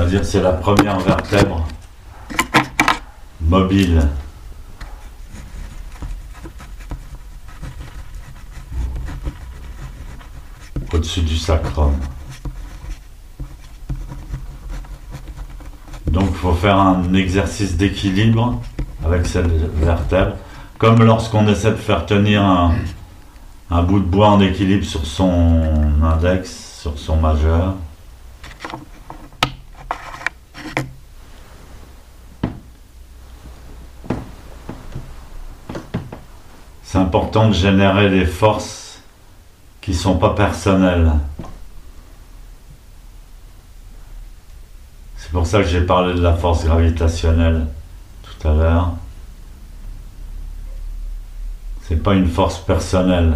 C'est-à-dire c'est la première vertèbre mobile. Au-dessus du sacrum. Donc il faut faire un exercice d'équilibre avec cette vertèbre, comme lorsqu'on essaie de faire tenir un, un bout de bois en équilibre sur son index, sur son majeur. C'est important de générer des forces qui ne sont pas personnelles. C'est pour ça que j'ai parlé de la force gravitationnelle tout à l'heure. C'est pas une force personnelle.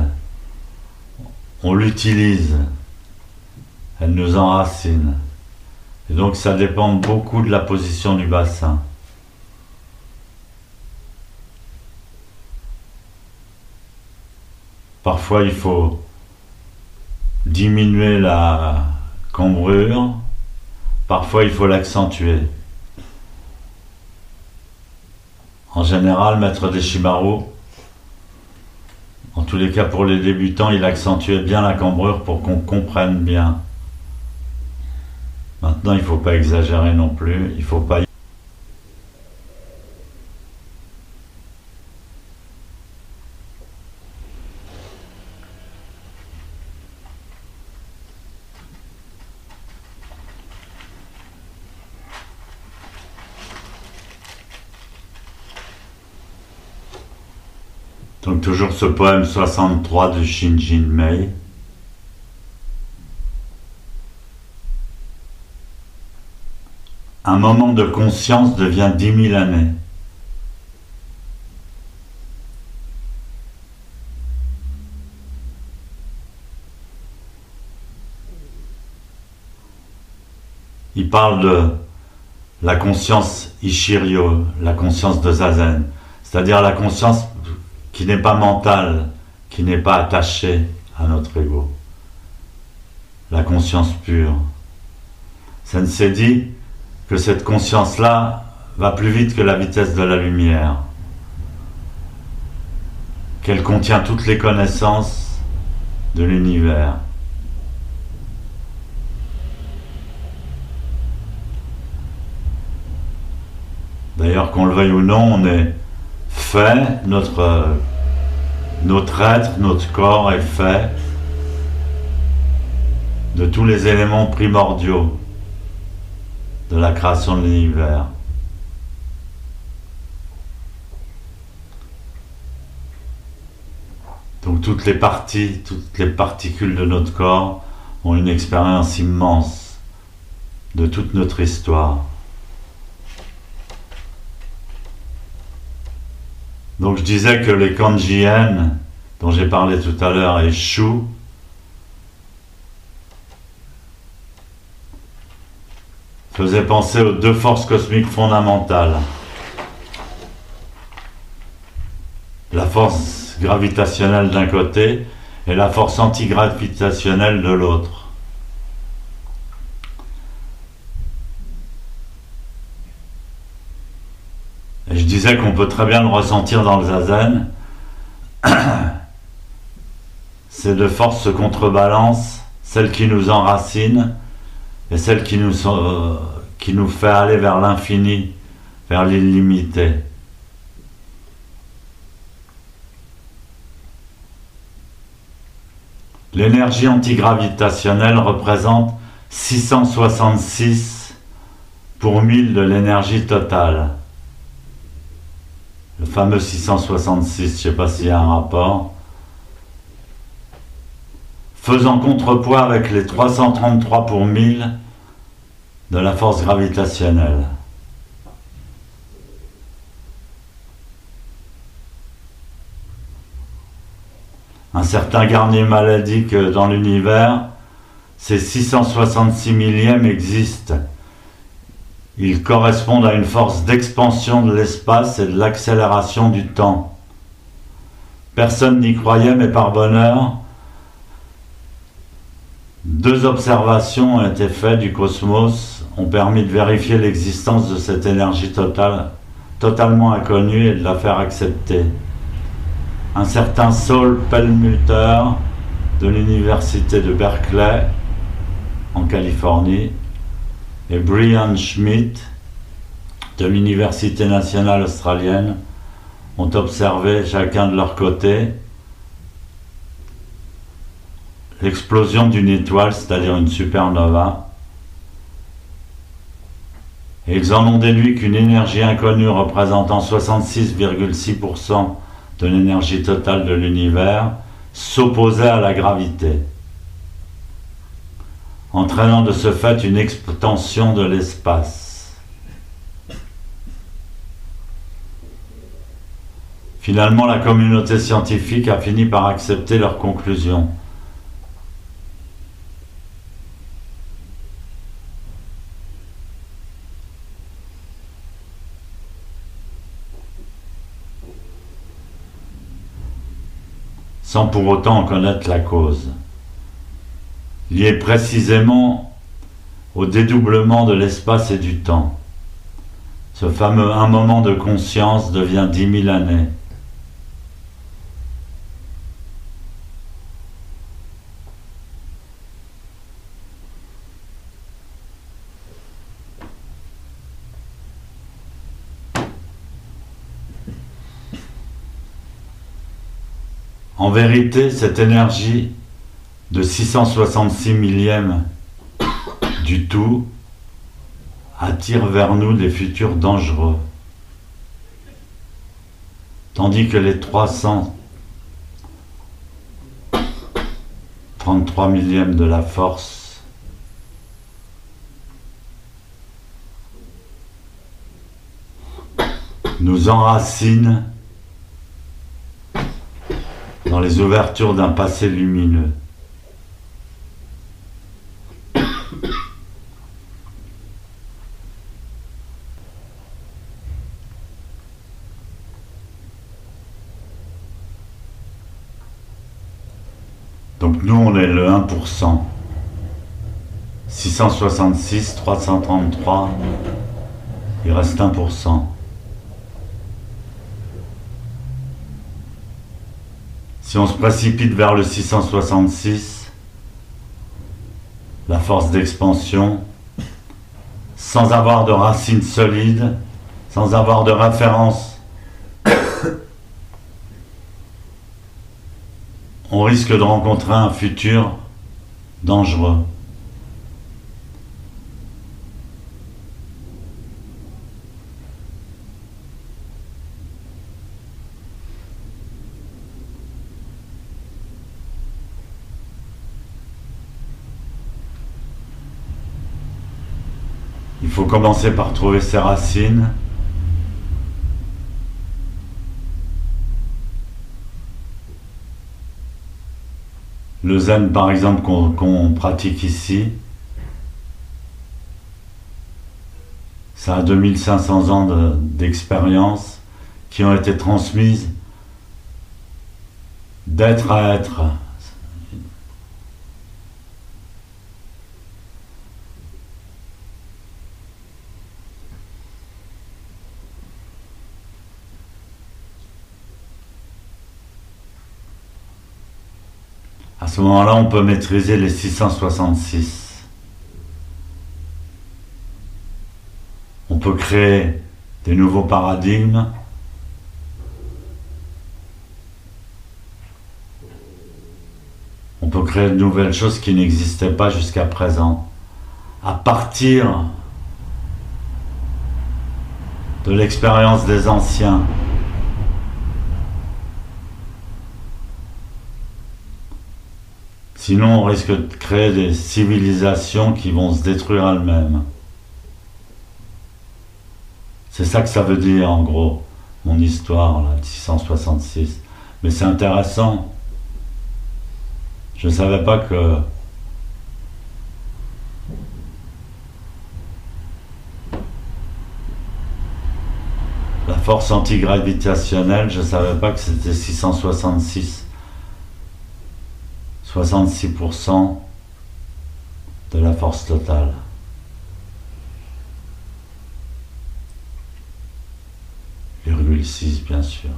On l'utilise. Elle nous enracine. Et donc ça dépend beaucoup de la position du bassin. Parfois, il faut diminuer la cambrure, parfois, il faut l'accentuer. En général, mettre des shimaru, en tous les cas pour les débutants, il accentuait bien la cambrure pour qu'on comprenne bien. Maintenant, il ne faut pas exagérer non plus, il ne faut pas Donc toujours ce poème 63 de Shinjin Mei. Un moment de conscience devient dix mille années. Il parle de la conscience Ishiryo, la conscience de Zazen, c'est-à-dire la conscience qui n'est pas mental, qui n'est pas attaché à notre ego. La conscience pure. Sensei dit que cette conscience-là va plus vite que la vitesse de la lumière, qu'elle contient toutes les connaissances de l'univers. D'ailleurs, qu'on le veuille ou non, on est fait, notre, notre être, notre corps est fait de tous les éléments primordiaux de la création de l'univers. Donc toutes les parties, toutes les particules de notre corps ont une expérience immense de toute notre histoire. Donc je disais que les kanjiens dont j'ai parlé tout à l'heure et Shu faisaient penser aux deux forces cosmiques fondamentales. La force gravitationnelle d'un côté et la force antigravitationnelle de l'autre. Je disais qu'on peut très bien le ressentir dans le zazen. Ces deux forces se contrebalancent, celle qui nous enracine et celle qui nous, euh, qui nous fait aller vers l'infini, vers l'illimité. L'énergie antigravitationnelle représente 666 pour 1000 de l'énergie totale le fameux 666, je ne sais pas s'il y a un rapport, faisant contrepoids avec les 333 pour 1000 de la force gravitationnelle. Un certain Garnier maladie que dans l'univers, ces 666 millièmes existent ils correspondent à une force d'expansion de l'espace et de l'accélération du temps. Personne n'y croyait, mais par bonheur, deux observations ont été faites du cosmos ont permis de vérifier l'existence de cette énergie totale, totalement inconnue et de la faire accepter. Un certain Saul Perlmutter de l'université de Berkeley en Californie et Brian Schmidt de l'université nationale australienne ont observé chacun de leur côté l'explosion d'une étoile, c'est-à-dire une supernova. Et ils en ont déduit qu'une énergie inconnue représentant 66,6% de l'énergie totale de l'univers s'opposait à la gravité, entraînant de ce fait une extension de l'espace. Finalement, la communauté scientifique a fini par accepter leurs conclusions. sans pour autant en connaître la cause. Lié précisément au dédoublement de l'espace et du temps. Ce fameux un moment de conscience devient dix mille années. En vérité, cette énergie de 666 millièmes du tout attire vers nous des futurs dangereux. Tandis que les 333 millièmes de la force nous enracinent dans les ouvertures d'un passé lumineux. Donc nous, on est le 1%. 666, 333, il reste 1%. Si on se précipite vers le 666, la force d'expansion, sans avoir de racines solides, sans avoir de référence, on risque de rencontrer un futur dangereux. Il faut commencer par trouver ses racines. Le zen, par exemple, qu'on pratique ici, ça a 2500 ans d'expérience qui ont été transmises d'être à être. À ce moment-là, on peut maîtriser les 666. On peut créer des nouveaux paradigmes. On peut créer de nouvelles choses qui n'existaient pas jusqu'à présent. À partir de l'expérience des anciens. Sinon, on risque de créer des civilisations qui vont se détruire elles-mêmes. C'est ça que ça veut dire, en gros, mon histoire, là, 666. Mais c'est intéressant. Je ne savais pas que la force antigravitationnelle, je ne savais pas que c'était 666. 66% de la force totale. Virgule 6 bien sûr.